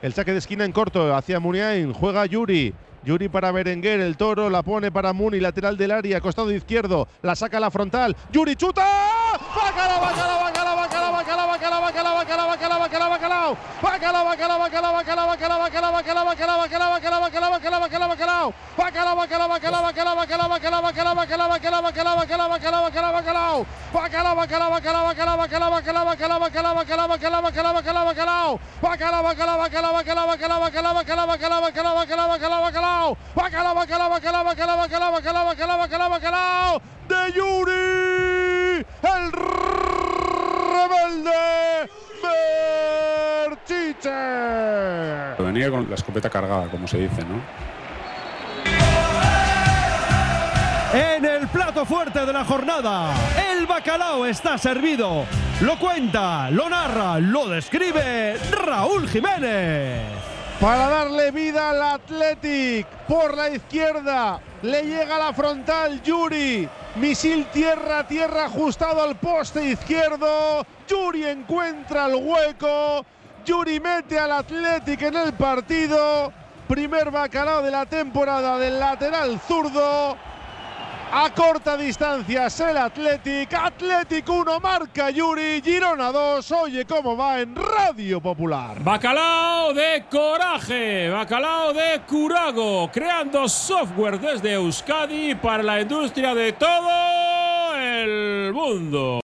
El saque de esquina en corto hacia Muniain. Juega Yuri. Yuri para Berenguer, el toro la pone para Muni, lateral del área, costado izquierdo, la saca a la frontal. Yuri chuta. ¡Bacala, bacala, bacala, bacala, bacala, bacala, bacala, bacala! ¡Bacala, bacala, bacala, bacala, bacala, bacala, bacala, bacala, bacala, bacala, bacala, bacala, bacala, bacala! ¡Bacala, bacala, bacala, bacala, bacala, bacala, bacala, bacala, bacala, bacala, bacala, bacala, bacala, bacala! ¡Bacala, bacala, bacala, bacala, bacala, bacala, bacala, bacala, bacala, bacala, bacala, bacala, bacala! ¡Bacala, bacala, bacala, bacala, bacala, bacala, bacala, bacala, bacala, bacala, bacala, bacala! ¡Bacala, bacala, bacala, bacala, bacala, bacala, bacala, bacala, bacala! ¡De Yuri! ¡El rebelde! ¡Berchiche! Venía con la escopeta cargada, como se dice, ¿no? En el plato fuerte de la jornada, el bacalao está servido. Lo cuenta, lo narra, lo describe Raúl Jiménez. Para darle vida al Athletic por la izquierda, le llega la frontal Yuri. Misil tierra tierra ajustado al poste izquierdo. Yuri encuentra el hueco. Yuri mete al Athletic en el partido. Primer bacalao de la temporada del lateral zurdo. A corta distancia es el Athletic. Athletic 1 marca Yuri. Girona 2. Oye cómo va en Radio Popular. Bacalao de coraje, bacalao de curago, creando software desde Euskadi para la industria de todo el mundo.